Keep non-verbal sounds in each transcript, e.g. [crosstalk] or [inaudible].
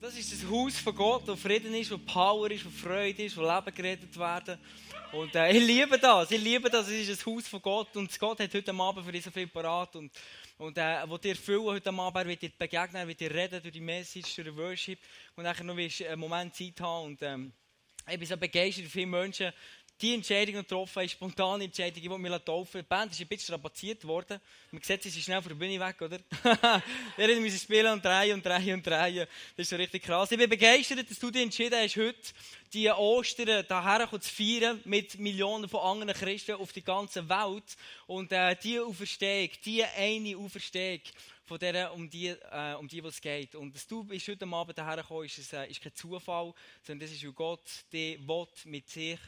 Das ist das Haus von Gott, wo Frieden ist, wo Power ist, wo Freude ist, wo Leben geredet werden. Und äh, ich liebe das, ich liebe das, es ist ein Haus von Gott und Gott hat heute Abend für dich so viel parat. Und, und äh, wo dir füllen heute Abend, er wird dir begegnen, er wird dir reden durch die Message, durch den Worship. Und nachher noch einen Moment Zeit haben und ähm, ich bin so begeistert, viele Menschen die Entscheidung getroffen, eine spontane Entscheidung, ich will mich taufen. Die Band ist ein bisschen strapaziert worden. Man sieht, sie sind schnell von der Bühne weg, oder? [laughs] Wir müssen spielen und drehen und drehen und drehen. Das ist schon richtig krass. Ich bin begeistert, dass du dich entschieden hast, heute die Ostern daher zu feiern mit Millionen von anderen Christen auf der ganzen Welt. Und äh, die Auferstehung, die eine Auferstehung, von der, um die, äh, um die es geht. Und dass du bist heute Abend daher gekommen, ist, ist, äh, ist kein Zufall, sondern das ist, weil Gott die will mit sich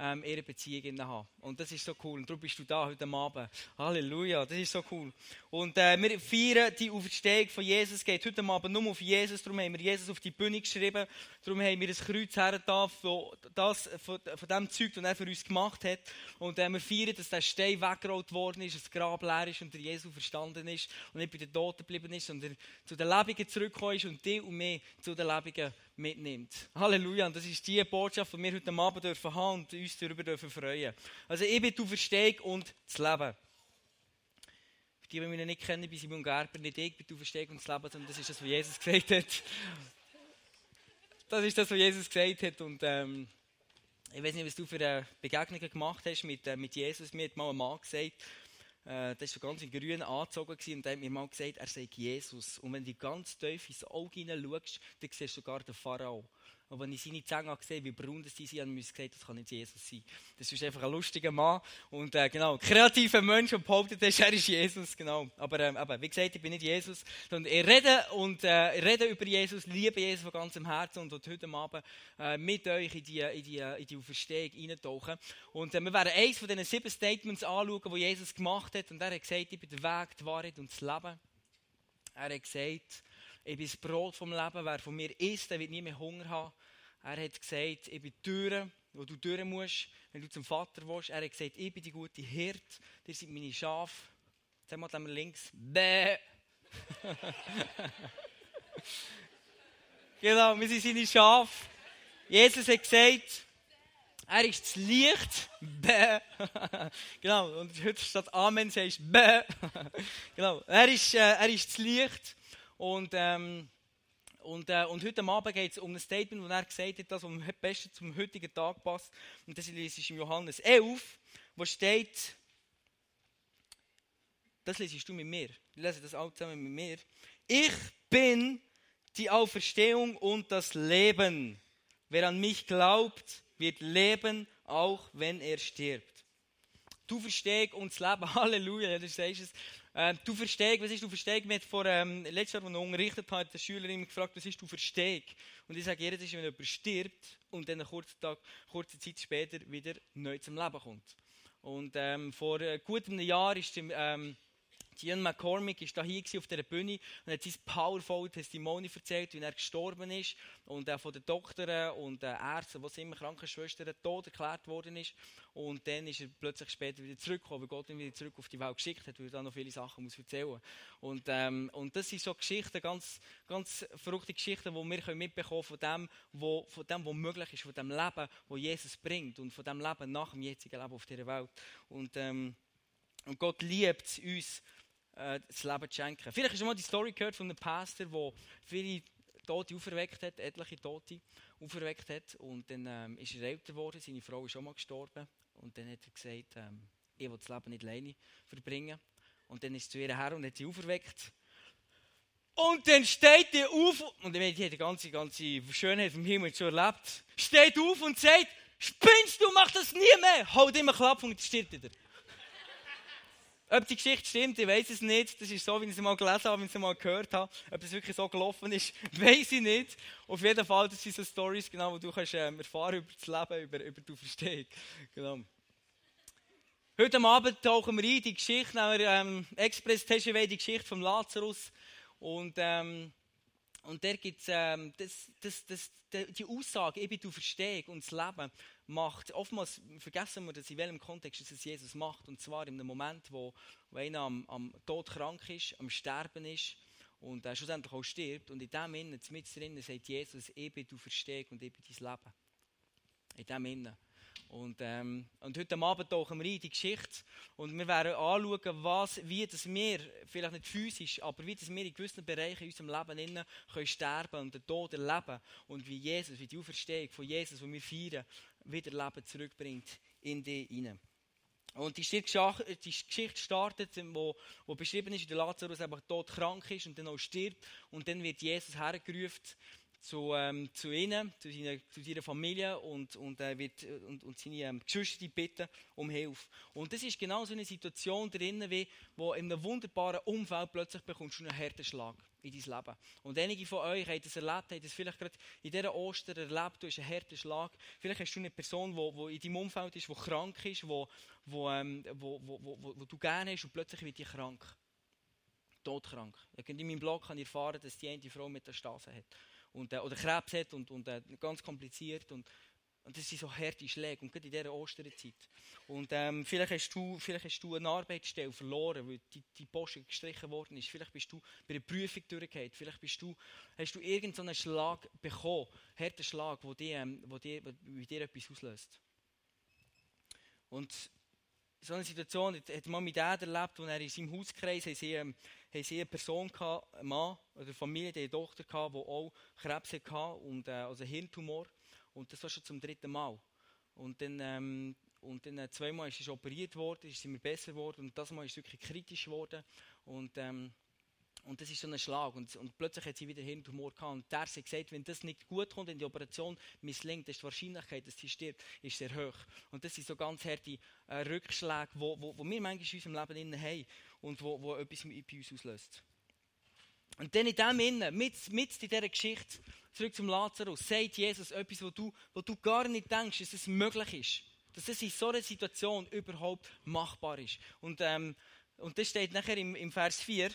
ähm, ihre Beziehung haben. Und das ist so cool. Und darum bist du da heute Abend. Halleluja, das ist so cool. Und äh, wir feiern die Auferstehung von Jesus. Es geht heute Abend nur auf Jesus. Darum haben wir Jesus auf die Bühne geschrieben. Darum haben wir das Kreuz hergetan von, das, von, dem Zeug, das er für uns gemacht hat. Und äh, wir feiern, dass der Stein weggerollt worden ist, das Grab leer ist und der Jesus verstanden ist und nicht bei den Toten geblieben ist, sondern zu den Lebenden zurückgekommen ist und die und mich zu den Lebenden mitnimmt. Halleluja. Und das ist die Botschaft, die wir heute Abend dürfen haben und uns darüber dürfen freuen. Also ich bin du Versteg und das Leben. Für die, die mich nicht kennen, bin Simon Gerber, nicht ich bin du Versteg und das Leben, sondern das ist das, was Jesus gesagt hat. Das ist das, was Jesus gesagt hat und ähm, ich weiß nicht, was du für Begegnungen gemacht hast mit, äh, mit Jesus. Mir hat mal ein Mann gesagt, äh, das war ganz in grün angezogen und hat mir mal gesagt, er sei Jesus. Und wenn du ganz tief ins Auge hineinschaust, dann siehst du sogar den Pharao. Und wenn ich seine Zähne gesehen wie braun sie sind, habe ich gesagt, das kann nicht Jesus sein. Das ist einfach ein lustiger Mann. Und äh, genau, kreativer Mensch, der behauptet, er ist Jesus. Genau. Aber, ähm, aber wie gesagt, ich bin nicht Jesus. Sondern ich rede, und, äh, rede über Jesus, liebe Jesus von ganzem Herzen und heute Abend äh, mit euch in die, in die, in die Auferstehung eintauchen. Und äh, wir werden eins von diesen sieben Statements anschauen, die Jesus gemacht hat. Und er hat gesagt, ich bin der Weg, die Wahrheit und das Leben. Er hat gesagt, ich bin das Brot vom Leben. Wer von mir isst, der wird nie mehr Hunger haben. Er hat gesagt, ich bin die Tür, wo du durch musst, wenn du zum Vater willst. Er hat gesagt, ich bin die gute Hirt. Ihr seid meine Schafe. Jetzt haben wir links. Bäh. [laughs] genau, wir sind seine Schafe. Jesus hat gesagt, er ist das Licht. Bäh. [laughs] genau, und heute statt Amen sagst du Bäh. [laughs] genau, er ist, äh, er ist das Licht. Und, ähm, und, äh, und heute Abend geht es um ein Statement, das er gesagt hat, das am besten zum heutigen Tag passt. Und das ist im Johannes 11, wo steht, das lesest du mit mir. Ich lese das auch zusammen mit mir. Ich bin die Auferstehung und das Leben. Wer an mich glaubt, wird leben, auch wenn er stirbt. Du verstehst uns Leben. [laughs] Halleluja, das sagst es. Ähm, du verstehst, was ist du verstehst? Wir vor ähm, letztes Jahr, als ich unterrichtet habe, hat der Schülerin gefragt, was ist du verstehst? Und ich sage, jedes ist, wenn jemand stirbt und dann eine kurze, Tag, kurze Zeit später wieder neu zum Leben kommt. Und ähm, vor äh, gut einem Jahr ist der, ähm, Ian McCormick war hier auf dieser Bühne und hat sein powerful Testimony erzählt, wie er gestorben ist und äh, von den Doktoren und den Ärzten, was immer Krankenschwestern, tot erklärt worden ist. Und dann ist er plötzlich später wieder zurückgekommen, weil Gott ihn wieder zurück auf die Welt geschickt hat, weil er da noch viele Sachen muss erzählen muss. Und, ähm, und das sind so Geschichten, ganz, ganz verrückte Geschichten, die wir mitbekommen von dem, wo, von dem, was möglich ist, von dem Leben, das Jesus bringt und von dem Leben nach dem jetzigen Leben auf dieser Welt. Und, ähm, und Gott liebt uns, äh, das Leben zu schenken. Vielleicht hast du mal die Story gehört von einem Pastor, der viele Tote auferweckt hat, etliche Tote auferweckt hat. Und dann ähm, ist er älter geworden, seine Frau ist auch mal gestorben. Und dann hat er gesagt, ähm, ich will das Leben nicht alleine verbringen. Und dann ist er zu ihr her und hat sie auferweckt. Und dann steht er auf, und ich meine, die hat die ganze, ganze Schönheit vom Himmel schon erlebt, steht auf und sagt, spinnst du, mach das nie mehr. Haut immer Klapp und stirbt wieder. Ob die Geschichte stimmt, ich weiß es nicht. Das ist so, wie ich es mal gelesen habe, wie ich es mal gehört habe. Ob es wirklich so gelaufen ist, [laughs] weiß ich nicht. Auf jeden Fall, das sind so Stories, genau, wo du kannst, ähm, erfahren über das Leben, über, über du verstehst. Genau. Heute Abend tauchen wir ein, die Geschichte, ähm, Express TGW, die Geschichte von Lazarus. Und, ähm, und der gibt ähm, das, das, das, die Aussage, eben du verstehst und das Leben macht. Oftmals vergessen wir, dass in welchem Kontext es Jesus macht. Und zwar in einem Moment, wo, wo einer am, am Tod krank ist, am Sterben ist und äh, schlussendlich auch stirbt. Und in dem Innen, mit drinnen, sagt Jesus, bin du Versteg und bin dein Leben. In dem Innen. Und, ähm, und heute Abend tauchen wir in die Geschichte und wir werden anschauen, was, wie das wir, vielleicht nicht physisch, aber wie das wir in gewissen Bereichen in unserem Leben innen können sterben und den Tod erleben und wie Jesus, wie die Auferstehung von Jesus, die wir feiern, wieder Leben zurückbringt in die hinein. Und die Geschichte startet, wo, wo beschrieben ist, wie der Lazarus einfach tot krank ist und dann auch stirbt. Und dann wird Jesus hergerufen zu, ähm, zu ihnen, zu, seiner, zu seiner Familie und, und, äh, wird, und, und seine ähm, Geschwister bitten um Hilfe. Und das ist genau so eine Situation drin, wie, wo in einem wunderbaren Umfeld plötzlich bekommst du einen harten Schlag in dein Leben. Und einige von euch haben das erlebt, haben das vielleicht gerade in dieser Ostern erlebt, du hast einen harten Schlag. Vielleicht hast du eine Person, die, in deinem Umfeld ist, die krank ist, wo, wo, ähm, wo, wo, wo, wo du gerne hast und plötzlich wird die krank. Todkrank. In meinem Blog habe ich erfahren, dass die eine Frau mit der Stase hat und, äh, oder Krebs hat und, und äh, ganz kompliziert. Und, und das sind so harte Schläge, und gerade in dieser Osterzeit. Und ähm, vielleicht, hast du, vielleicht hast du eine Arbeitsstelle verloren, weil die, die Post gestrichen worden ist. Vielleicht bist du bei einer Prüfung durchgefallen. Vielleicht bist du, hast du irgendeinen Schlag bekommen, einen harten Schlag, der dir, ähm, dir, etwas auslöst. Und so eine Situation hat man mit Dad erlebt, wo er in seinem Hauskreis sie, ähm, haben sie eine Person gehabt, einen Mann oder eine Familie, die eine Tochter gehabt, die auch Krebs hatte und äh, also Hirntumor. Und das war schon zum dritten Mal. Und dann, ähm, und dann äh, zweimal ist sie operiert worden, ist sie mir besser geworden und das Mal ist es wirklich kritisch geworden. Und ähm, und das ist so ein Schlag. Und, und plötzlich hat sie wieder Hirntumor gehabt. Und der hat gesagt, wenn das nicht gut kommt, wenn die Operation misslingt, ist die Wahrscheinlichkeit, dass sie stirbt, ist sehr hoch. Und das sind so ganz harte äh, Rückschläge, die wo, wo, wo wir manchmal in unserem Leben haben und wo, wo etwas bei uns auslöst. Und dann in dem Innen, mit, mit in dieser Geschichte, zurück zum Lazarus, sagt Jesus etwas, wo du, wo du gar nicht denkst, dass es möglich ist. Dass es in so einer Situation überhaupt machbar ist. Und, ähm, und das steht nachher im, im Vers 4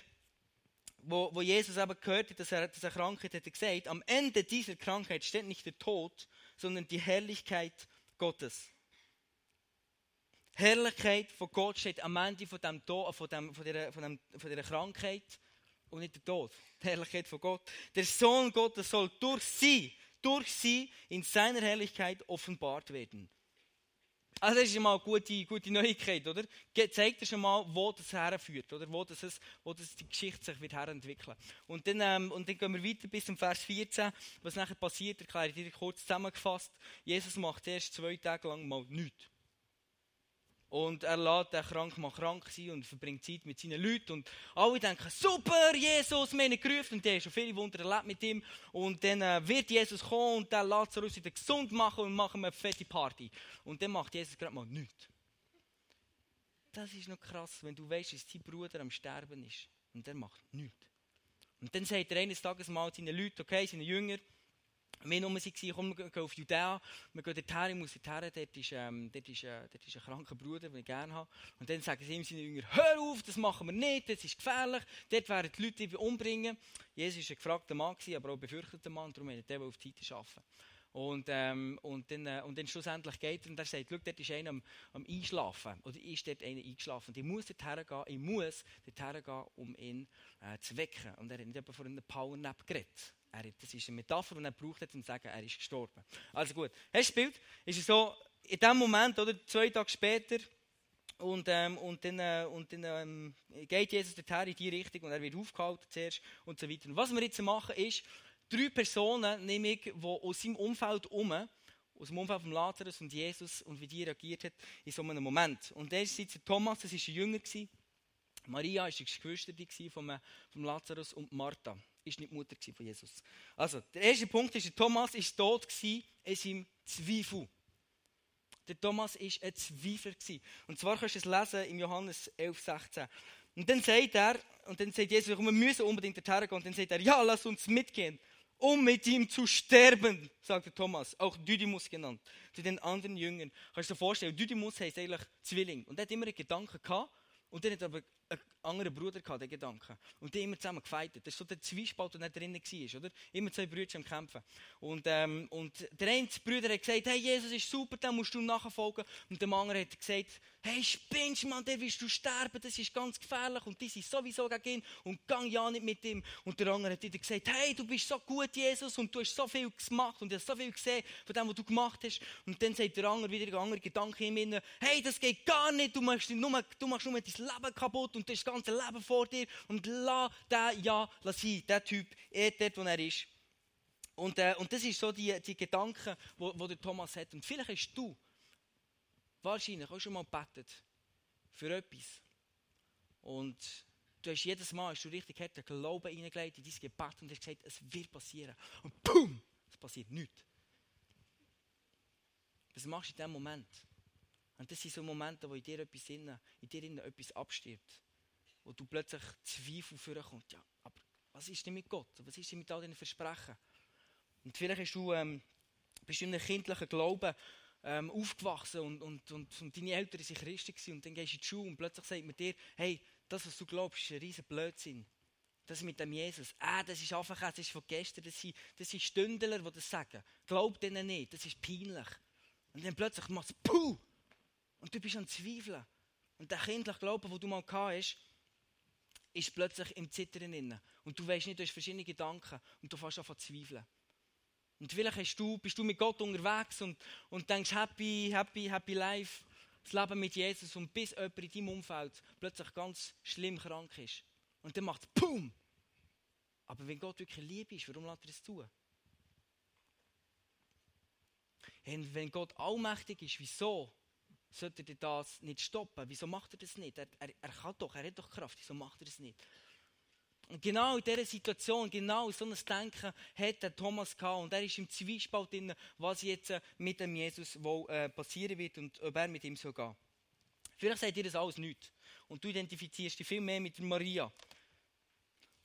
wo, wo Jesus aber gehört hat, dass er, dass er Krankheit hätte gesagt, am Ende dieser Krankheit steht nicht der Tod, sondern die Herrlichkeit Gottes. Herrlichkeit von Gott steht am Ende von, dem Tod, von, dem, von, dieser, von, dem, von dieser Krankheit und nicht der Tod. Die Herrlichkeit von Gott. Der Sohn Gottes soll durch sie, durch sie in seiner Herrlichkeit offenbart werden. Also das ist mal eine gute, gute Neuigkeit, oder? Zeigt dir schon mal, wo das herführt, oder? Wo, das, wo das die Geschichte sich wird herentwickeln. Und dann, ähm, und dann gehen wir weiter bis zum Vers 14. Was nachher passiert, erkläre ich dir kurz zusammengefasst. Jesus macht erst zwei Tage lang mal nichts. Und er lässt den Krank mal krank sein und verbringt Zeit mit seinen Leuten. Und alle denken, super, Jesus, wir haben gerufen. Und der hat schon viele Wunder erlebt mit ihm. Und dann äh, wird Jesus kommen und der Lazarus wieder gesund machen und machen eine fette Party. Und dann macht Jesus gerade mal nichts. Das ist noch krass, wenn du weißt, dass dein Bruder am Sterben ist. Und der macht nichts. Und dann sagt er eines Tages mal seinen Leuten, okay, seine Jünger, wir waren waren, komm, wir gehen auf Judäa, wir gehen dorthin, ich muss dorthin, dort ist, ähm, dort, ist, äh, dort ist ein kranker Bruder, den ich gerne habe. Und dann sagen sie ihm seine Jünger, hör auf, das machen wir nicht, das ist gefährlich, dort werden die Leute die umbringen. Jesus war ein gefragter Mann, aber auch ein befürchteter Mann, darum wollte er auf die Seite arbeiten. Und, ähm, und, dann, äh, und dann schlussendlich geht er und er sagt, schau, dort ist einer am, am Einschlafen. Oder ist dort einer eingeschlafen. Ich muss dorthin gehen, ich muss dorthin gehen, um ihn äh, zu wecken. Und er hat nicht von einem Powernap geredet. Er, das ist eine Metapher, die er braucht um zu sagen, er ist gestorben. Also gut, hast du das Bild? Ist so, in dem Moment, oder zwei Tage später, und, ähm, und dann, äh, und dann ähm, geht Jesus dorthin in die Richtung und er wird aufgehalten zuerst und so weiter. Und was wir jetzt machen ist, drei Personen, nämlich, die aus seinem Umfeld herum, aus dem Umfeld von Lazarus und Jesus und wie die reagiert hat in so einem Moment. Und der ist jetzt Thomas, das war ein Jünger. Maria war die Geschwister von, von Lazarus und Martha ist nicht die Mutter von Jesus. Also, der erste Punkt ist, Thomas war tot in seinem Zweifel. Der Thomas war ein Zweifler. Und zwar kannst du es lesen im Johannes 11, 16. Und dann sagt er, und dann sagt Jesus, wir müssen unbedingt dorthin gehen. Und dann sagt er, ja, lass uns mitgehen, um mit ihm zu sterben, sagte Thomas, auch Didymus genannt, zu den anderen Jüngern. Kannst du dir vorstellen, Didymus heißt eigentlich Zwilling. Und er hat immer einen Gedanken gehabt, und dann hat er aber einen anderen Bruder gehabt, den Gedanken. Und die immer zusammen gefeitet. Das war so der Zwiespalt, der nicht drinnen war, oder? Immer zwei Brüder am Kämpfen. Und, ähm, und der eine Bruder hat gesagt, hey, Jesus ist super, dann musst du nachfolgen. Und der andere hat gesagt, hey, spinnst Mann, der willst du sterben, das ist ganz gefährlich. Und die sind sowieso gegen ihn und gang ja nicht mit ihm. Und der andere hat wieder gesagt, hey, du bist so gut, Jesus, und du hast so viel gemacht und du hast so viel gesehen von dem, was du gemacht hast. Und dann sagt der andere wieder ein anderer Gedanke in mir, hey, das geht gar nicht, du machst nur, du machst nur dein Leben kaputt und das ganze Leben vor dir und lass den ja lass sein, der Typ, er dort, wo er ist. Und, äh, und das ist so die, die Gedanken, wo, wo der Thomas hat. Und vielleicht hast du wahrscheinlich auch schon mal gebetet für etwas. Und du hast jedes Mal hast du richtig hart den Glauben hineingelegt in dein Gebet und hast gesagt, es wird passieren. Und BUM! Es passiert nichts. Was machst du in diesem Moment? Und das sind so Momente, wo in dir etwas in, in dir etwas abstirbt wo du plötzlich Zweifel vorkommt. Ja, aber was ist denn mit Gott? Was ist denn mit all diesen Versprechen? Und vielleicht hast du, ähm, bist du in einem kindlichen Glauben ähm, aufgewachsen und, und, und, und, deine Eltern sind Christen und dann gehst du in die Schule und plötzlich sagt man dir, hey, das, was du glaubst, ist ein riesen Blödsinn. Das mit dem Jesus, ah, das ist einfach, das ist von gestern, das sind, das sind Stündler, die das sagen. Glaub denen nicht, das ist peinlich. Und dann plötzlich macht es Puh! Und du bist am Zweifeln. Und der kindliche Glaube, den du mal gehabt hast, ist plötzlich im Zittern inne. Und du weißt nicht, du hast verschiedene Gedanken und du fängst an zu zweifeln. Und vielleicht hast du, bist du mit Gott unterwegs und, und denkst, happy, happy, happy life, das Leben mit Jesus und bis jemand in deinem Umfeld plötzlich ganz schlimm krank ist. Und dann macht es PUM! Aber wenn Gott wirklich lieb ist, warum lässt er es zu? Und wenn Gott allmächtig ist, wieso sollte er das nicht stoppen? Wieso macht er das nicht? Er, er, er kann doch, er hat doch Kraft, wieso macht er das nicht? Und genau in dieser Situation, genau so einem Denken hat der Thomas gehabt und er ist im Zwiespalt drin, was jetzt äh, mit dem Jesus wohl äh, passieren wird und ob er mit ihm soll gehen. Vielleicht sagt ihr das alles nicht und du identifizierst dich viel mehr mit Maria.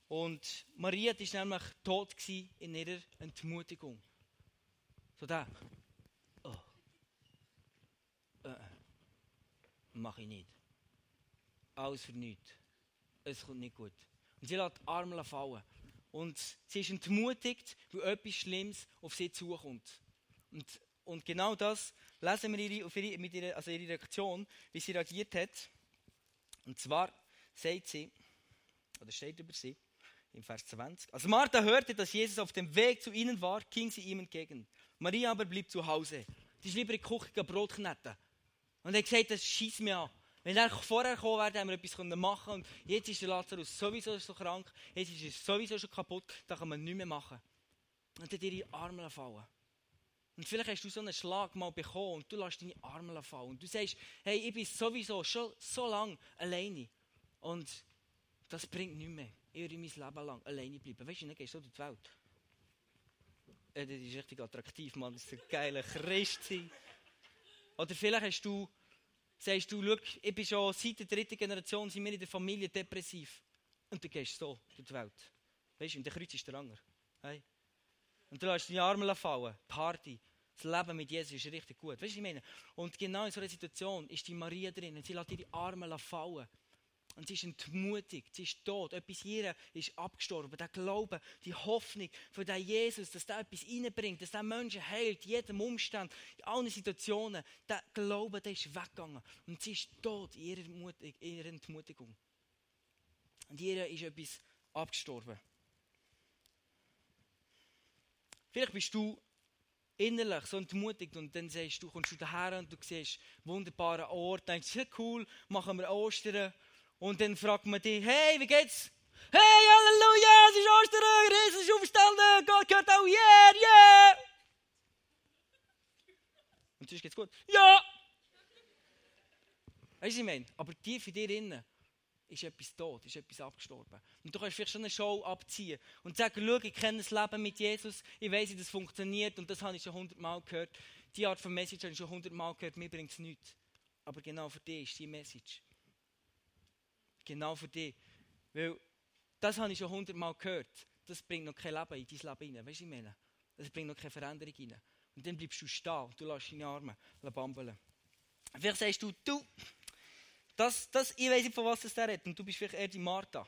Und Maria war nämlich tot in ihrer Entmutigung. So da. Oh. Äh. äh mache ich nicht. Alles für nichts. Es kommt nicht gut. Und sie lässt die Arme fallen. Und sie ist entmutigt, weil etwas Schlimmes auf sie zukommt. Und, und genau das lesen wir ihre, auf ihre, mit ihrer, also ihre Reaktion, wie sie reagiert hat. Und zwar sagt sie, oder steht über sie, im Vers 20. Als Martha hörte, dass Jesus auf dem Weg zu ihnen war, ging sie ihm entgegen. Maria aber blieb zu Hause. Sie ist lieber in die Küche Brot kneten. Und er hat gesagt, das schießt mir an. Wenn er vorher gekommen wäre, hätten wir etwas machen können. Und jetzt ist der Lazarus sowieso so krank, jetzt ist er sowieso schon kaputt, da kann man nichts mehr machen. Und dann dir die Arme fallen. Und vielleicht hast du so einen Schlag mal bekommen und du lässt deine Arme fallen. Und du sagst, hey, ich bin sowieso schon so lange alleine. Und das bringt nichts mehr. Ich würde mein Leben lang alleine bleiben. Weißt du, dann gehst du durch die Welt. Äh, das ist richtig attraktiv, Mann. Das ist ein geiler Christ. Oder vielleicht hast du, sagst du, ich bin schon seit der dritten Generation, sind wir in der Familie depressiv. Und du gehst so durch die Welt. Weißt du, und der Kreuz ist der Anger. Hey. Und du lässt deine Arme fallen. Party. Das Leben mit Jesus ist richtig gut. Weißt du, ich meine? Und genau in so einer Situation ist die Maria drin und sie lässt ihre Arme fallen. Und sie ist entmutigt, sie ist tot. Etwas hier ist abgestorben. Der Glaube, die Hoffnung für den Jesus, dass der etwas reinbringt, dass der Menschen heilt, in jedem Umstand, in allen Situationen. Der Glaube, der ist weggegangen. Und sie ist tot in ihrer, Mutig, in ihrer Entmutigung. Und hier ist etwas abgestorben. Vielleicht bist du innerlich so entmutigt und dann sagst du, kommst du daher und du siehst wunderbaren Ort, denkst, ja cool, machen wir Ostern und dann fragt man dich, hey, wie geht's? Hey, Halleluja, es ist Ostern, Jesus ist aufgestanden, Gott gehört auch, yeah, yeah. Und sonst geht's gut. Ja! Weißt du, ich meine? Aber tief in dir innen ist etwas tot, ist etwas abgestorben. Und du kannst vielleicht schon eine Show abziehen und sagen, schau, ich kenne das Leben mit Jesus, ich weiß, wie das funktioniert und das habe ich schon hundertmal gehört. Die Art von Message habe ich schon hundertmal gehört, mir bringt es nichts. Aber genau für dich ist die Message. Genau für dich. Weil das habe ich schon hundertmal gehört. Das bringt noch kein Leben in dein Leben rein. Weißt du, ich meine? Das bringt noch keine Veränderung rein. Und dann bleibst du stehen du lässt deine Arme bambeln. Vielleicht sagst du, du, das, das, ich weiß nicht, von was es da redet. Und du bist vielleicht eher die Martha.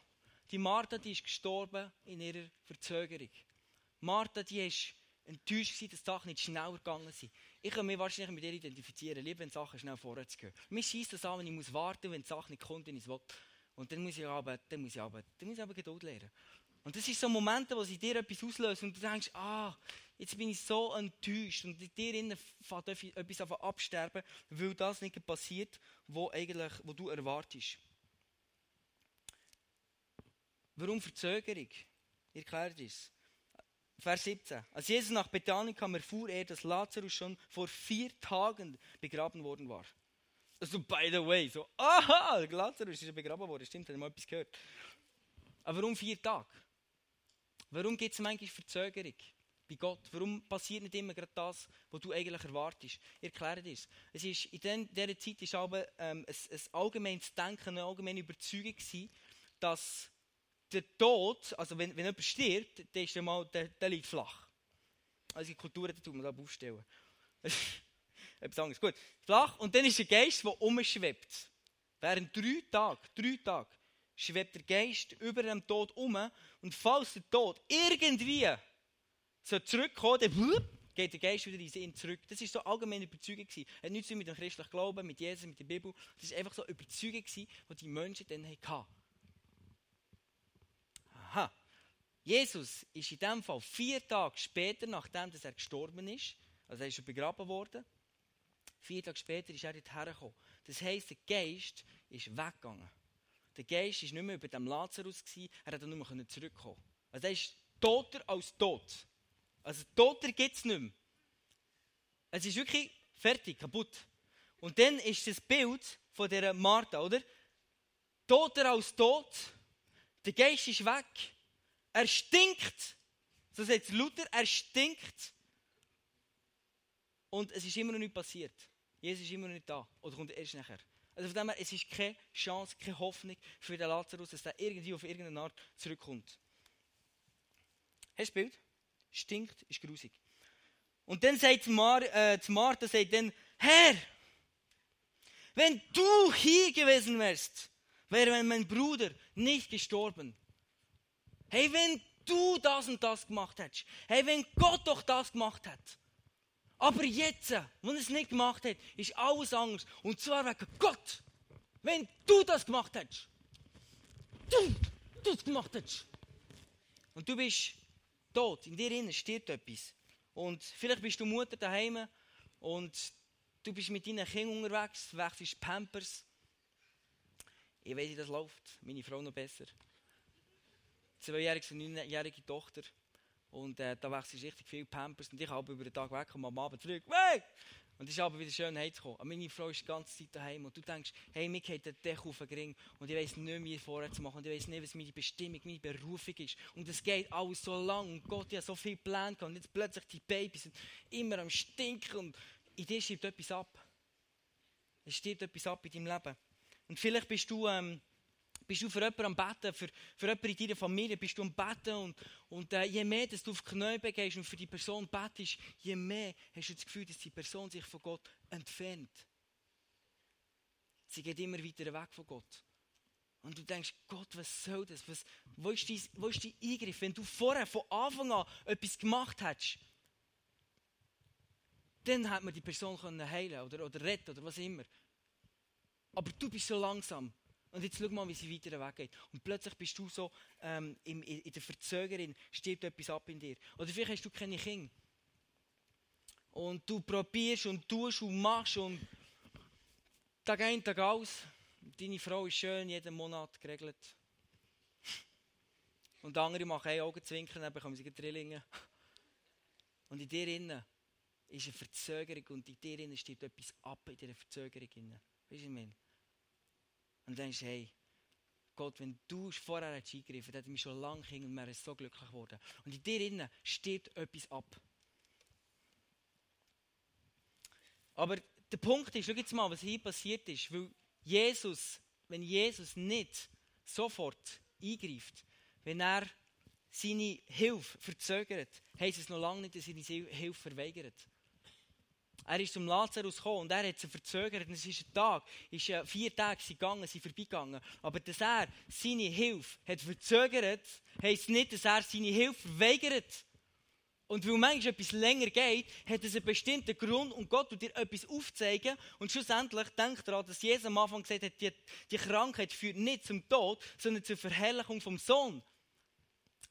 Die Martha, die ist gestorben in ihrer Verzögerung. Martha, die ist enttäuscht gewesen, dass Sachen nicht schneller gegangen sind. Ich kann mich wahrscheinlich mit ihr identifizieren, lieber wenn Sachen schnell vorwärts gehen. Mir schießt das an, wenn ich muss warten wenn die Sache nicht kommt, wenn ich es will. Und dann muss ich aber, dann muss ich aber, dann muss ich aber Geduld lernen. Und das sind so Momente, wo sie dir etwas auslösen und du denkst, ah, jetzt bin ich so enttäuscht und in dir innen fängt etwas an absterben, weil das nicht passiert, wo eigentlich, wo du erwartest. Warum Verzögerung? Ich erkläre das. Vers 17. Als Jesus nach Bethanien kam, erfuhr er, dass Lazarus schon vor vier Tagen begraben worden war. Also, by the way, so, [laughs] aha, Lazarus ist begraben worden, stimmt, hat mal etwas gehört. Aber warum vier Tage? Warum gibt es manchmal Verzögerung bei Gott? Warum passiert nicht immer gerade das, was du eigentlich erwartest? Ich erkläre das. Es ist, in dieser Zeit war aber ähm, ein, ein allgemeines Denken, eine allgemeine Überzeugung, gewesen, dass der Tod, also wenn, wenn jemand stirbt, dann ist der, mal, der, der liegt flach. Also die Kultur, da tut man da aufstellen. [laughs] Etwas anderes. Gut, flach. Und dann ist der Geist, der umschwebt. Während drei Tagen, drei Tage, schwebt der Geist über dem Tod um. Und falls der Tod irgendwie so zurückkommt, dann geht der Geist wieder in ihn zurück. Das war so allgemeine Überzeugung. Es hat nichts mit dem christlichen Glauben, mit Jesus, mit der Bibel. Das war einfach so eine Überzeugung, die die Menschen dann hatten. Aha. Jesus ist in dem Fall vier Tage später, nachdem er gestorben ist, also er ist begraben worden, vier Tage später ist er dorthin gekommen. Das heisst, der Geist ist weggegangen. Der Geist war nicht mehr über dem Lazarus, er konnte nur mehr zurückkommen. Also er ist toter als tot. Also toter gibt es nicht mehr. Es ist wirklich fertig, kaputt. Und dann ist das Bild von dieser Martha, oder? Toter als tot. Der Geist ist weg. Er stinkt. So sagt Luther, er stinkt. Und es ist immer noch nicht passiert. Jesus ist immer noch nicht da. Oder kommt er erst nachher? Also von dem her, es ist keine Chance, keine Hoffnung für den Lazarus, dass er irgendwie auf irgendeine Art zurückkommt. Hast du Bild? Stinkt, ist grusig. Und dann sagt Mar, äh, Martha, sagt dann, Herr, wenn du hier gewesen wärst, wäre mein Bruder nicht gestorben. Hey, wenn du das und das gemacht hättest. Hey, wenn Gott doch das gemacht hat. Aber jetzt, wenn er es nicht gemacht hat, ist alles anders. Und zwar wegen Gott. Wenn du das gemacht hättest. Du, du das gemacht hättest. Und du bist tot. In dir innen steht etwas. Und vielleicht bist du Mutter daheim und du bist mit deinen Kindern unterwegs, wechselst Pampers. Ich weiß, wie das läuft. Meine Frau noch besser. Zweijährige und neunjährige Tochter. Und äh, da wechselst richtig viel Pampers. Und ich habe über den Tag weg und am Abend zurück. Weg! Und es ist aber wieder schön heimzukommen. Aber meine Frau ist die ganze Zeit daheim. Und du denkst, hey, mir geht der Deckel auf den Ring. Und ich weiß nicht, wie vorwärts zu machen. Und ich weiß nicht, was meine Bestimmung, meine Berufung ist. Und es geht alles so lang. Und Gott hat so viel Pläne gehabt. Und jetzt plötzlich die Babys sind immer am Stinken. Und in dir stirbt etwas ab. Es stirbt etwas ab in deinem Leben. Und vielleicht bist du... Ähm, bist du für jemanden am Betten, für, für jemanden in deiner Familie, bist du am Betten und, und äh, je mehr dass du auf die Knie gehst und für die Person bettest, je mehr hast du das Gefühl, dass die Person sich von Gott entfernt. Sie geht immer weiter weg von Gott. Und du denkst, Gott, was soll das? Was, wo, ist dein, wo ist dein Eingriff? Wenn du vorher von Anfang an etwas gemacht hättest, dann hätte man die Person können heilen oder, oder retten oder was immer. Aber du bist so langsam. Und jetzt schau mal, wie sie weiter weggeht. Und plötzlich bist du so ähm, in, in, der Verzögerung, stirbt etwas ab in dir. Oder vielleicht hast du keine Kinder. Und du probierst und tust und machst und Tag ein, Tag aus. Deine Frau ist schön, jeden Monat geregelt. Und andere machen ein Augenzwinkern, dann bekommen sie Drillinge. Und in dir innen ist eine Verzögerung und in dir innen steht etwas ab in dieser Verzögerung. Weißt du, was ich meine? Und dann du, hey, Gott, wenn du vorher eingegriffen hättest, hätte mich schon lange hing und wäre so glücklich geworden. Und in dir innen steht etwas ab. Aber der Punkt ist, schau jetzt mal, was hier passiert ist, weil Jesus, wenn Jesus nicht sofort eingreift, wenn er seine Hilfe verzögert, heisst es noch lange nicht, dass er seine Hilfe verweigert. Er ist zum Lazarus gekommen und er hat sie verzögert. Es ist ein Tag, ist äh, vier Tage sind gegangen, sind vorbeigegangen. Aber dass er seine Hilfe hat verzögert, heisst nicht, dass er seine Hilfe verweigert. Und weil manchmal etwas länger geht, hat es einen bestimmten Grund und Gott tut dir etwas aufzeigen. Und schlussendlich denkt daran, dass Jesus am Anfang gesagt hat, die, die Krankheit führt nicht zum Tod, sondern zur Verherrlichung vom Sohn.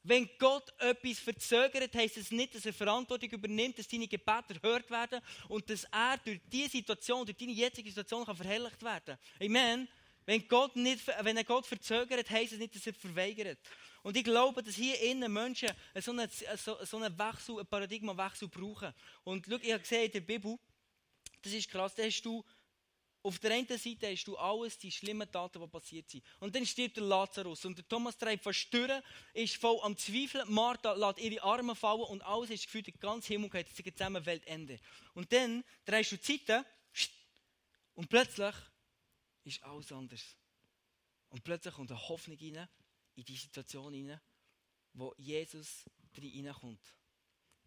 Wenn Gott etwas verzögert, heisst es nicht, dass er Verantwortung übernimmt, dass deine Gebete erhört werden und dass er durch diese Situation, durch deine jetzige Situation kann verherrlicht werden. Amen. Wenn, Gott nicht, wenn Gott verzögert, heisst es nicht, dass er verweigert. Und ich glaube, dass hier innen Menschen so einen, so, so einen Wechsel, einen Paradigmawechsel brauchen. Und schau, ich habe gesehen in der Bibel, das ist krass, da hast du auf der einen Seite hast du alles, die schlimmen Taten, die passiert sind. Und dann stirbt der Lazarus. Und der Thomas treibt verstören, ist voll am Zweifeln. Martha lässt ihre Arme fallen und alles ist gefühlt, der ganze Himmel geht zusammen, Weltende. Und dann drehst du die Seite und plötzlich ist alles anders. Und plötzlich kommt eine Hoffnung rein, in die Situation hinein, wo Jesus reinkommt.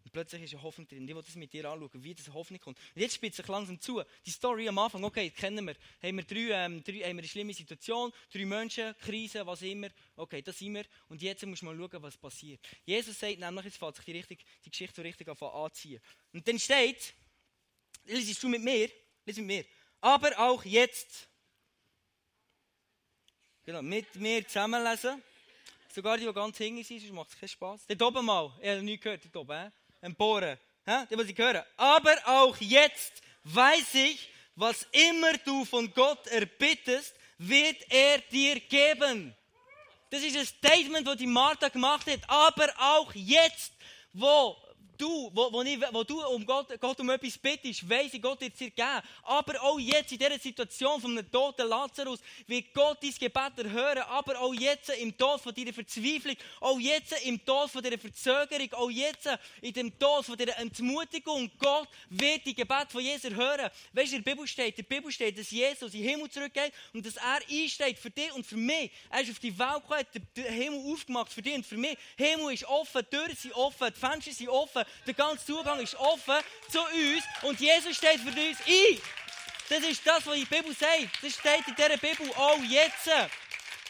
Und plötzlich ist eine Hoffnung drin. Ich will das mit dir anschauen, wie diese Hoffnung kommt. Und jetzt spitzt sich langsam zu. Die Story am Anfang, okay, kennen wir. Haben wir, drei, ähm, drei, haben wir eine schlimme Situation, drei Menschen, Krise, was immer. Okay, das sind wir. Und jetzt muss man schauen, was passiert. Jesus sagt nämlich, jetzt fängt sich die, richtig, die Geschichte so richtig anziehen. Und dann steht, liest du mit mir, lies mit mir, aber auch jetzt. Genau, mit mir zusammenlesen. Sogar die, die ganz hinten sind, sonst macht es keinen Spaß. Dort oben mal, ich habe nichts gehört, dort oben. Emporen. Die, was ich höre. Aber auch jetzt weiß ich, was immer du von Gott erbittest, wird er dir geben. Das ist ein Statement, das die Martha gemacht hat. Aber auch jetzt, wo du, wo, wo, ich, wo du um Gott, Gott um etwas bittest, weiss ich, Gott wird es dir geben. Aber auch jetzt in dieser Situation von einem toten Lazarus wird Gott dein Gebet erhören. Aber auch jetzt im Tod von deiner Verzweiflung, auch jetzt im Tod von deiner Verzögerung, auch jetzt in dem Tod von deiner Entmutigung, Gott wird die Gebet von Jesus erhören. Weißt du, in der Bibel steht, in der Bibel steht, dass Jesus in den Himmel zurückgeht und dass er einsteht für dich und für mich. Er ist auf die Welt gekommen, hat den Himmel aufgemacht für dich und für mich. Himmel ist offen, die Türen sind offen, die Fenster sind offen, der ganze Zugang ist offen zu uns und Jesus steht für uns ein. Das ist das, was die Bibel sagt. Das steht in dieser Bibel auch jetzt.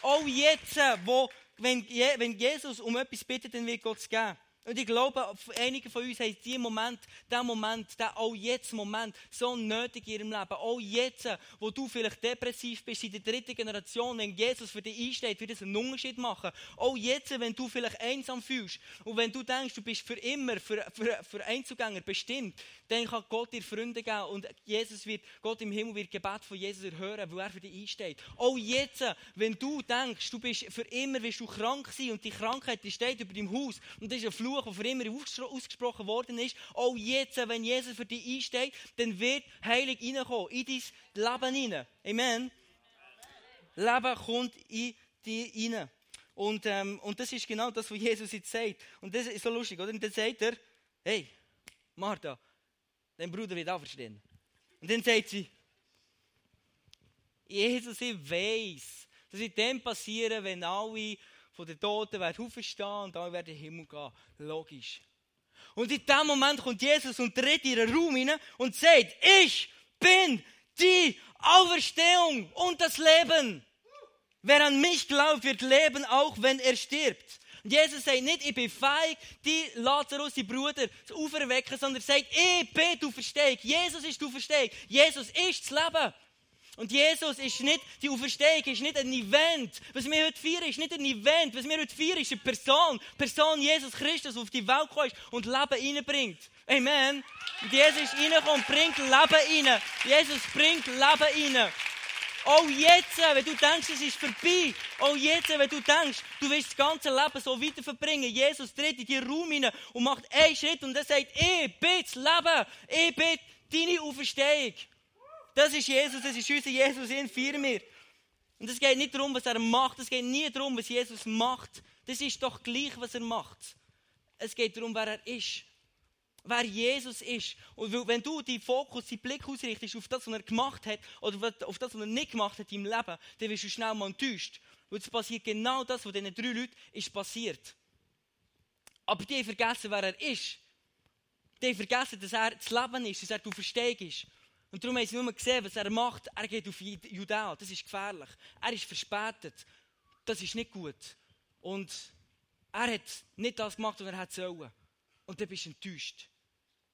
Auch jetzt, wo, wenn, Jesus um etwas bittet, dann wird Gott es geben. Und ich glaube, einige von uns haben diesen Moment, diesen Moment, diesen auch jetzt Moment so nötig in ihrem Leben. Auch jetzt, wo du vielleicht depressiv bist, in der dritten Generation, wenn Jesus für dich einsteht, wird es einen Unterschied machen. Auch jetzt, wenn du vielleicht einsam fühlst und wenn du denkst, du bist für immer, für, für, für Einzugänger bestimmt, dann kann Gott dir Freunde geben und Jesus wird, Gott im Himmel wird Gebet von Jesus erhören, weil er für dich einsteht. Auch jetzt, wenn du denkst, du bist für immer, wirst du krank sein und die Krankheit die steht über deinem Haus und das ist ein Fluch, Fluch, der für immer ausgesprochen worden ist, auch jetzt, wenn Jesus für dich einsteht, dann wird Heilig reinkommen, in dein Leben hinein. Amen. Leben kommt in dich hinein. Und, ähm, und das ist genau das, was Jesus jetzt sagt. Und das ist so lustig, oder? Und dann sagt er, hey, Martha, dein Bruder wird auferstehen. Und dann sagt sie, Jesus, ich weiß, dass in dem passieren, wenn alle von den Toten werden auferstehen und werden in den Himmel gehen. Logisch. Und in dem Moment kommt Jesus und tritt in ihren Raum hinein und sagt, ich bin die Auferstehung und das Leben. Wer an mich glaubt, wird leben, auch wenn er stirbt. Und Jesus sagt nicht, ich bin feig, die Lazarus, die Bruder, zu auferwecken, sondern er sagt, ich bin du Verstehung. Jesus ist du Verstehung. Jesus ist das Leben. Und Jesus ist nicht, die Auferstehung ist nicht ein Event. Was wir heute feiern, ist nicht ein Event. Was wir heute feiern, ist eine Person. Person Jesus Christus, der auf die Welt kommt und Leben reinbringt. Amen. Und Jesus ist reingekommen und bringt Leben rein. Jesus bringt Leben rein. Auch jetzt, wenn du denkst, es ist vorbei. Auch jetzt, wenn du denkst, du willst das ganze Leben so weiter verbringen. Jesus tritt in die Raum rein und macht einen Schritt und er sagt, ich bin das Leben. Ich bin deine Auferstehung. Das ist Jesus, das ist unser Jesus, ihn feiern. Und es geht nicht darum, was er macht, es geht nie darum, was Jesus macht. Das ist doch gleich, was er macht. Es geht darum, wer er ist. Wer Jesus ist. Und wenn du deinen Fokus, deinen Blick ausrichtest auf das, was er gemacht hat, oder auf das, was er nicht gemacht hat im Leben, dann wirst du schnell mal enttäuscht. Weil es passiert genau das, was diesen drei Leuten ist passiert. Aber die vergessen, wer er ist. Die vergessen, dass er das Leben ist, dass er du Verstehung ist. Und darum haben sie nur gesehen, was er macht. Er geht auf Judäa. Das ist gefährlich. Er ist verspätet. Das ist nicht gut. Und er hat nicht das gemacht, was er hätte sollen. Und dann bist du enttäuscht.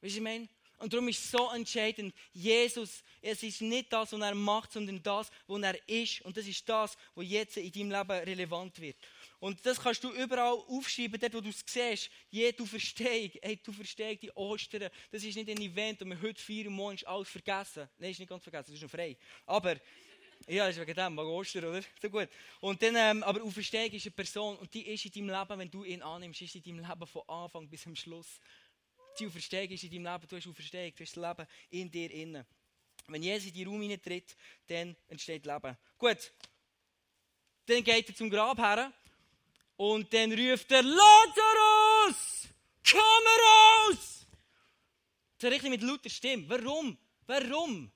Weißt du, ich meine? Und darum ist es so entscheidend, Jesus, es ist nicht das, was er macht, sondern das, was er ist. Und das ist das, was jetzt in deinem Leben relevant wird. Und das kannst du überall aufschreiben, dort wo du es siehst. Je, du verstehst, hey, du verstehst die Ostern. Das ist nicht ein Event, und wir heute feiern, morgen ist alles vergessen. Nein, ist nicht ganz vergessen, das ist noch frei. Aber, ja, ist wegen dem, wegen Ostern, oder? So gut. Und dann, ähm, aber Auferstehung ist eine Person, und die ist in deinem Leben, wenn du ihn annimmst, ist in deinem Leben von Anfang bis zum Schluss. Die Auferstehung ist in deinem Leben, du hast Auferstehung, du hast das Leben in dir innen. Wenn Jesus in die Raum hineintritt, dann entsteht Leben. Gut. Dann geht er zum Grab her und dann ruft er Lazarus, komm raus! So richtig mit lauter Stimme. Warum? Warum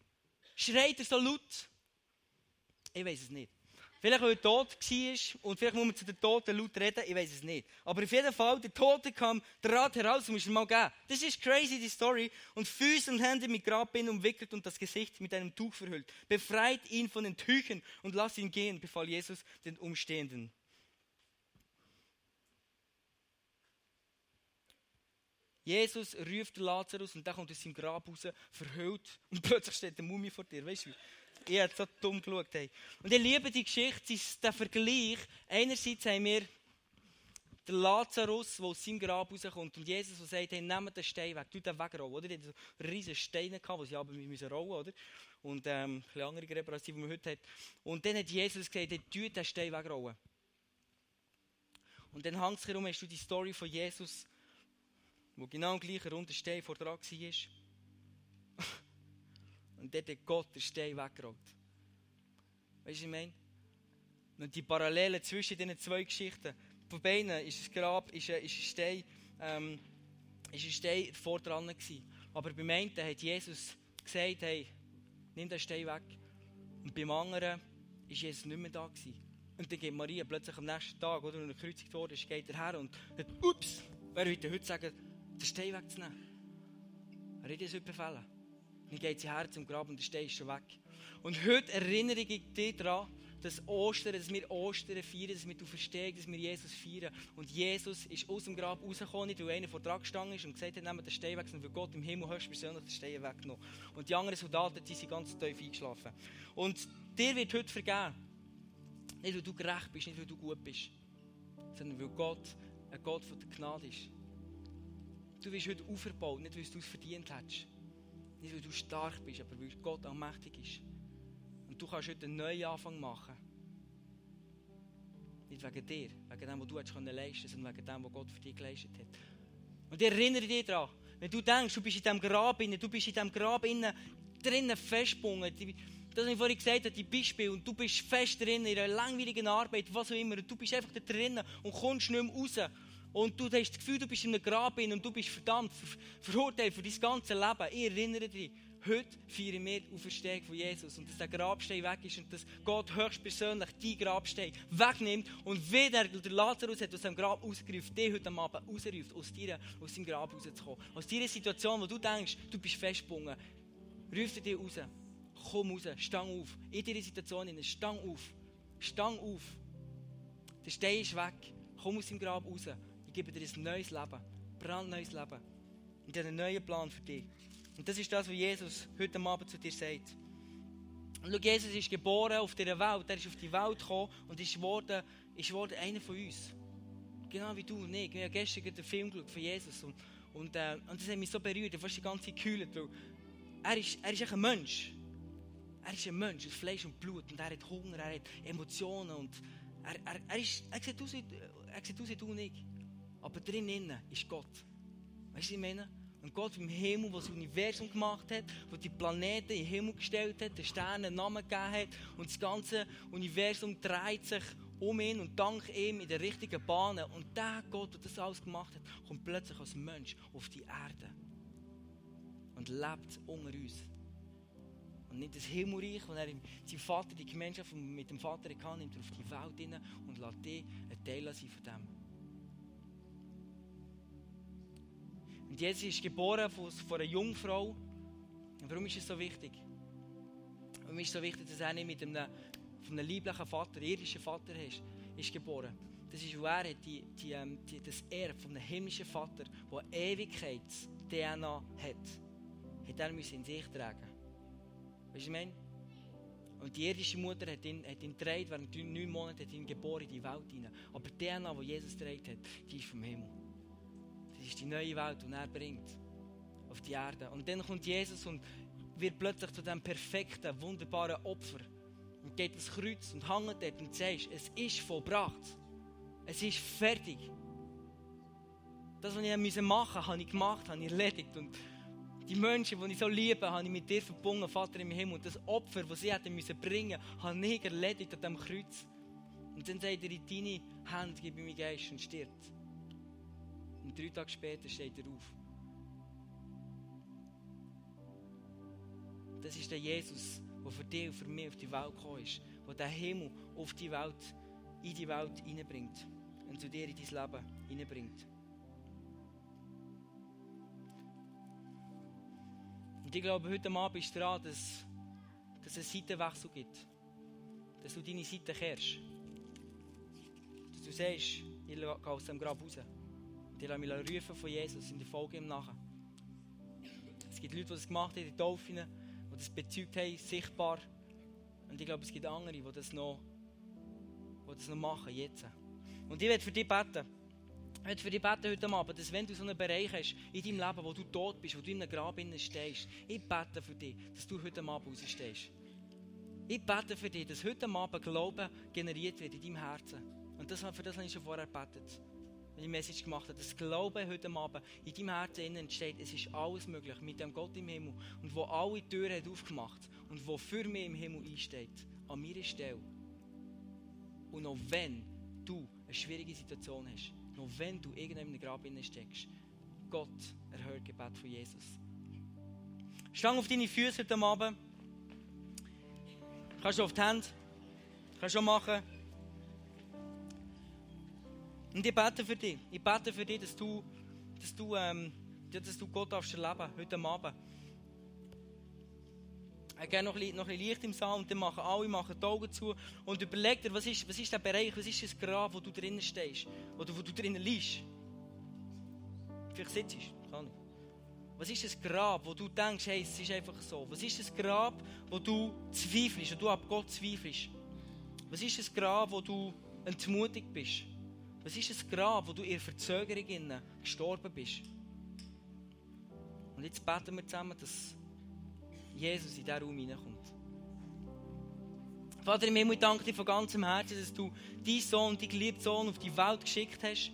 schreit er so laut? Ich weiß es nicht. Vielleicht, weil er tot war und vielleicht muss man zu den Toten laut reden, ich weiß es nicht. Aber auf jeden Fall, der Tote kam Draht heraus, muss ich mal geben. Das ist crazy, die Story. Und Füße und Hände mit Grabbinden umwickelt und das Gesicht mit einem Tuch verhüllt. Befreit ihn von den Tüchern und lass ihn gehen, befahl Jesus den Umstehenden. Jesus ruft Lazarus und dann kommt aus seinem Grab raus, verhüllt [laughs] und plötzlich steht eine Mumie vor dir. Weißt du? Ich habe so dumm geschaut. Hey. Und ich liebe die Geschichte, ist der Vergleich. Einerseits haben wir den Lazarus, der aus seinem Grab rauskommt und Jesus, der sagt, hey, nehmt den Stein weg, tut den wegrollen. Oder? Die hatten so riesige Steine, die sie aber müssen rollen oder? Und ähm, ein andere Gräber, als die, die man heute hat. Und dann hat Jesus gesagt, hey, tut den Stein wegrollen. Und dann hängt es herum, hast du die Story von Jesus, wo genau am gleichen runden Stein vor dran war. [laughs] Und dort hat Gott den Stein weggerollt. Weißt du, was ich meine? Und die Parallelen zwischen diesen zwei Geschichten. Von beiden ist das Grab, ist ein, ist ein Stein, ähm, ist ein Stein vor dran gewesen. Aber beim einen hat Jesus gesagt, hey, nimm den Stein weg. Und beim anderen ist Jesus nicht mehr da gewesen. Und dann geht Maria plötzlich am nächsten Tag, oder, und er gekreuzigt ist, geht er her und sagt, ups, wer würde heute sagen, den Stein wegzunehmen. Er hat das heute befehlen. Dann geht sie her zum Grab und der Stein ist schon weg. Und heute erinnere ich dich daran, dass Ostern, dass wir Ostern feiern, dass wir verstehen, dass wir Jesus feiern. Und Jesus ist aus dem Grab rausgekommen, nicht weil einer vor dran gestanden ist und gesagt hat, nehmen den Stein weg, sondern weil Gott im Himmel höchstpersönlich den Stein weggenommen Und die anderen Soldaten, die sind ganz tief eingeschlafen. Und dir wird heute vergeben. Nicht, weil du gerecht bist, nicht, weil du gut bist, sondern weil Gott ein Gott von der Gnade ist. Du wirst heute aufgebaut, nicht weil du es verdient hättest. Nicht weil du stark bist, aber weil Gott allmächtig ist. Und du kannst heute einen neuen Anfang machen. Nicht wegen dir, wegen dem, was du leisten konntest, sondern wegen dem, was Gott für dich geleistet hat. Und ich erinnere dich daran, wenn du denkst, du bist in diesem Grab innen, du bist in diesem Grab innen drinnen festgebunden. Das, was ich vorhin gesagt habe, die Beispiele, und du bist fest drin in einer langweiligen Arbeit, was auch immer, und du bist einfach da drinnen und kommst nicht mehr raus. Und du hast das Gefühl, du bist in einem Grab und du bist verdammt ver verurteilt für dein ganzes Leben. Ich erinnere dich, heute feiern wir auf Auferstehung von Jesus und dass der Grabstein weg ist und dass Gott höchstpersönlich dein Grabstein wegnimmt und wieder der Lazarus hat aus dem Grab rausgerufen, dich heute Abend rausruft, aus, dir, aus deinem Grab rauszukommen. Aus dieser Situation, wo du denkst, du bist festgebunden, ruft dich raus. Komm raus, stang auf. In dieser Situation, stang auf. Stang auf. Der Stein ist weg. Komm aus dem Grab raus gebe dir ein neues Leben, ein brandneues Leben. Und einen neuen Plan für dich. Und das ist das, was Jesus heute Abend zu dir sagt. Und schau, Jesus ist geboren auf dieser Welt. Er ist auf die Welt gekommen und ist geworden, ist geworden einer von uns. Genau wie du und ich. Wir haben gestern den Film von Jesus. Und, und, äh, und das hat mich so berührt. Ich fast die ganze Zeit gekühlt. Weil er ist, er ist ein Mensch. Er ist ein Mensch aus Fleisch und Blut. Und er hat Hunger, er hat Emotionen. Und er, er, er, ist, er sieht aus wie du und ich. Aber drinnen ist Gott. Weißt du, was ich meine? Und Gott im Himmel, der das Universum gemacht hat, der die Planeten in den Himmel gestellt hat, den Sternen einen Namen gegeben hat und das ganze Universum dreht sich um ihn und dank ihm in der richtigen Bahn. Und der Gott, der das alles gemacht hat, kommt plötzlich als Mensch auf die Erde und lebt unter uns. Und nicht das Himmelreich, wo er sein Vater, die Gemeinschaft mit dem Vater kann, nimmt er auf die Welt hinein und lässt dich ein Teil sein von dem. Und Jesus ist geboren von, von einer Jungfrau. Und warum ist es so wichtig? Warum ist es so wichtig, dass er nicht mit einem, von einem lieblichen Vater, irdischen Vater ist, ist geboren? Das ist, weil er die, die, ähm, die, das Erbe von einem himmlischen Vater, der Ewigkeits-DNA hat, hat er in sich tragen. Weißt du, was ich meine? Und die irdische Mutter hat ihn, hat ihn getragen, während neun Monaten hat ihn geboren in die Welt hinein. Aber die DNA, die Jesus getragen hat, die ist vom Himmel. Ist die neue Welt, die er bringt auf die Erde. Und dann kommt Jesus und wird plötzlich zu dem perfekten, wunderbaren Opfer. Und geht ins Kreuz und hängt dort und sagt, es ist vollbracht. Es ist fertig. Das, was ich machen musste, habe ich gemacht, habe ich erledigt. Und die Menschen, die ich so liebe, habe ich mit dir verbunden, Vater im Himmel. Und das Opfer, das sie hätten müssen bringen müssen, habe ich erledigt an diesem Kreuz. Und dann sagt er, in deine Hände gebe ich meinen Geist und stirbt. Und drei Tage später steht er auf. Das ist der Jesus, der für dich und für mich auf die Welt gekommen ist. Der den Himmel auf die Welt, in die Welt hineinbringt. Und zu dir in dein Leben hineinbringt. Und ich glaube, heute Abend ist dran, dass, dass es einen Seitenwechsel gibt. Dass du deine Seite kehrst. Dass du sagst, ich gehe aus dem Grab raus. Und ich lasse mich rufen von Jesus und ich folge ihm nachher. Es gibt Leute, die das gemacht haben, die Taufen, die das bezeugt haben, sichtbar. Und ich glaube, es gibt andere, die das noch, die das noch machen, jetzt. Und ich werde für dich beten. Ich möchte für dich beten heute Abend, dass wenn du so einen Bereich hast in deinem Leben, wo du tot bist, wo du in einem Grab stehst, ich bete für dich, dass du heute Abend rausstehst. Ich bete für dich, dass heute Abend Glauben generiert wird in deinem Herzen. Und das, für das habe ich schon vorher gebetet. Die Message gemacht habe, dass Glauben heute Abend in deinem Herzen entsteht. Es ist alles möglich mit dem Gott im Himmel. Und wo alle Türen hat aufgemacht und wo für mich im Himmel einsteht. An meiner Stelle. Und auch wenn du eine schwierige Situation hast, noch wenn du irgendwo in einem Grab steckst, Gott erhört Gebet von Jesus. Stang auf deine Füße heute Abend. Kannst du auf die Hände. Kannst du machen. Und ich bete für dich. Ich bete für dich, dass du, dass du, ähm, dass du Gott darfst erleben heute Abend. Ich gehe noch ein, ein Licht im Saal und dann machen alle machen die Augen zu und überleg dir, was ist, was ist der Bereich, was ist das Grab, wo du drinnen stehst oder wo du drinnen liegst. Vielleicht sitzt du, kann ich. Was ist das Grab, wo du denkst, hey, es ist einfach so? Was ist das Grab, wo du zweifelst, wo du ab Gott zweifelst? Was ist das Grab, wo du entmutigt bist? Was ist das Grab, wo du in Verzögerung gestorben bist? Und jetzt beten wir zusammen, dass Jesus in diesen Raum hineinkommt. Vater im Himmel, ich danke dir von ganzem Herzen, dass du deinen Sohn, deinen geliebten Sohn auf die Welt geschickt hast,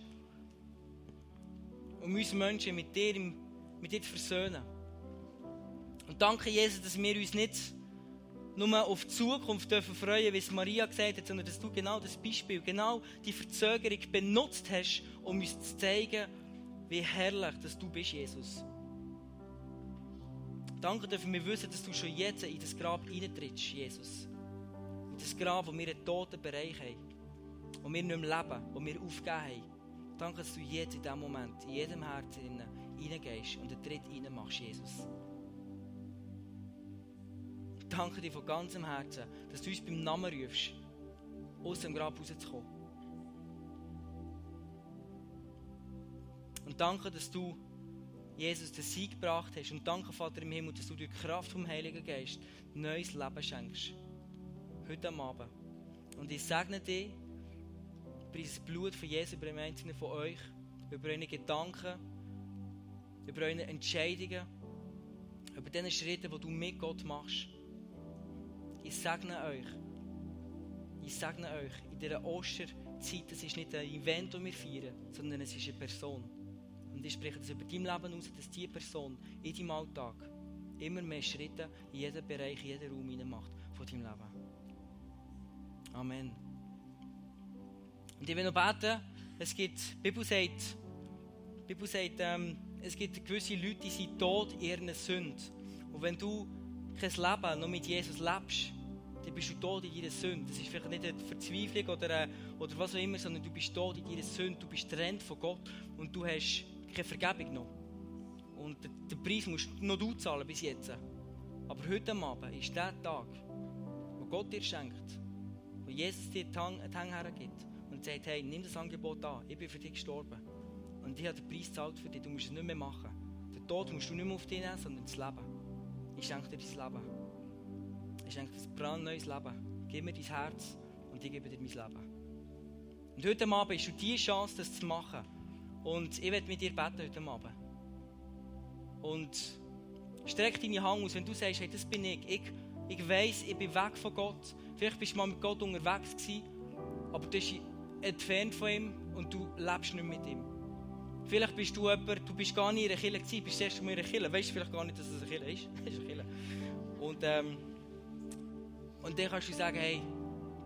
um uns Menschen mit dir, mit dir zu versöhnen. Und danke, Jesus, dass wir uns nicht nur auf die Zukunft dürfen freuen, wie es Maria gesagt hat, sondern dass du genau das Beispiel, genau die Verzögerung benutzt hast, um uns zu zeigen, wie herrlich dass du bist, Jesus. Danke dürfen wir wissen, dass du schon jetzt in das Grab eintrittst, Jesus. In das Grab, wo wir einen toten Bereich haben. Wo wir nicht mehr leben, wo wir aufgegeben haben. Danke, dass du jetzt in diesem Moment, in jedem Herzen reingehst und einen Tritt reinmachst, Jesus danke dir von ganzem Herzen, dass du uns beim Namen rufst, aus dem Grab rauszukommen. Und danke, dass du Jesus den Sieg gebracht hast. Und danke, Vater im Himmel, dass du durch die Kraft vom Heiligen Geist neues Leben schenkst. Heute Abend. Und ich segne dich über das Blut von Jesus, über den Einzelnen von euch, über eure Gedanken, über eure Entscheidungen, über diese Schritte, die du mit Gott machst. Ich segne euch. Ich segne euch in dieser Osterzeit. Das ist nicht ein Event, das wir feiern, sondern es ist eine Person. Und ich spreche das über dein Leben aus, dass diese Person in deinem Alltag immer mehr Schritte in jeden Bereich, in jeden Raum macht von deinem Leben. Amen. Und ich will noch beten. Es gibt, die Bibel sagt, die Bibel sagt ähm, es gibt gewisse Leute, die sind tot in ihren Sünden. Und wenn du kein Leben noch mit Jesus lebst, dann bist du tot in deiner Sünde. Das ist vielleicht nicht eine Verzweiflung oder, oder was auch immer, sondern du bist tot in deiner Sünde, du bist trennt von Gott und du hast keine Vergebung noch. Und den Preis musst noch du zahlen bis jetzt. Aber heute Abend ist der Tag, wo Gott dir schenkt, wo Jesus dir die Hand hergibt und sagt, hey, nimm das Angebot an, ich bin für dich gestorben. Und ich habe den Preis gezahlt für dich, du musst es nicht mehr machen. Den Tod musst du nicht mehr auf dich nehmen, sondern das Leben. Ich schenke dir dein Leben. Ich schenke ein brandneues Leben. Gib mir dein Herz und ich gebe dir mein Leben. Und heute Abend hast du die Chance, das zu machen. Und ich werde mit dir beten heute Abend. Und streck deine Hand aus, wenn du sagst, hey, das bin ich. Ich, ich weiss, ich bin weg von Gott. Vielleicht bist du mal mit Gott unterwegs gewesen, aber du bist entfernt von ihm und du lebst nicht mit ihm. Vielleicht bist du jemand, du bist gar nicht in einer Kirche gewesen, bist erst mal in einer Kirche. Weißt du vielleicht gar nicht, dass es eine Kirche ist? Das [laughs] ist eine Kirche. Und, ähm, und dann kannst du sagen, hey,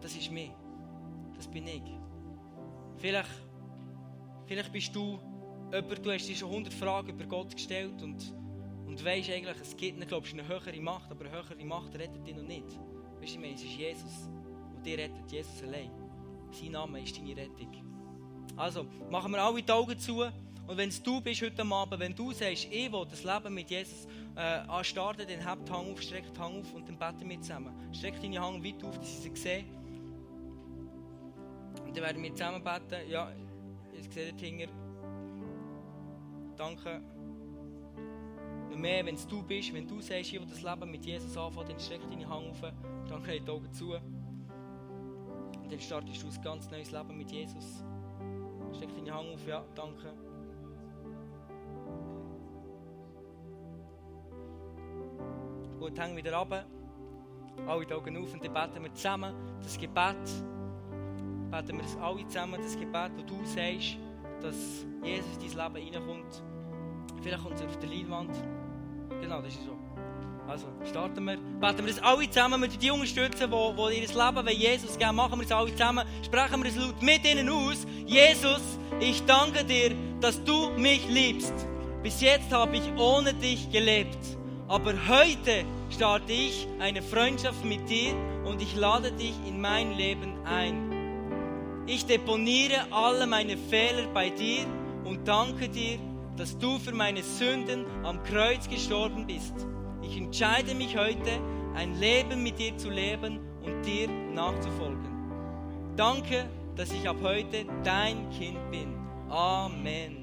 das ist mir. Das bin ich. Vielleicht, vielleicht bist du jemand, du hast dir schon 100 Fragen über Gott gestellt und, und weißt eigentlich, es gibt nicht, glaubst, eine höhere Macht, aber eine höhere Macht rettet dich noch nicht. Weißt du, es ist Jesus, der dich rettet, Jesus allein. Sein Name ist deine Rettung. Also, machen wir alle die Augen zu. Und wenn es du bist heute Abend, wenn du sagst, ich will das Leben mit Jesus äh, anstarten, dann habt die Hand auf, streckt die Hand auf und dann beten wir zusammen. Streck deine Hand weit auf, dass sie sie sehen. Und dann werden wir zusammen beten. Ja, ich sehe den Hinger. Danke. Noch mehr, wenn es du bist, wenn du sagst, ich will das Leben mit Jesus anfangen, dann streck deine Hand auf. Danke, die Augen zu. Und dann startest du ein ganz neues Leben mit Jesus. Streck deine Hand auf, ja, danke. Gut, häng wieder runter. Alle die Augen auf und dann beten wir zusammen das Gebet. Beten wir das alle zusammen, das Gebet, wo du sagst, dass Jesus in dein Leben reinkommt. Vielleicht kommt es auf der Leinwand. Genau, das ist so. Also, starten wir. Beten wir das alle zusammen mit den unterstützen, die, die ihr Leben wenn Jesus geben. Machen wir es alle zusammen. Sprechen wir es laut mit ihnen aus. Jesus, ich danke dir, dass du mich liebst. Bis jetzt habe ich ohne dich gelebt. Aber heute starte ich eine Freundschaft mit dir und ich lade dich in mein Leben ein. Ich deponiere alle meine Fehler bei dir und danke dir, dass du für meine Sünden am Kreuz gestorben bist. Ich entscheide mich heute, ein Leben mit dir zu leben und dir nachzufolgen. Danke, dass ich ab heute dein Kind bin. Amen.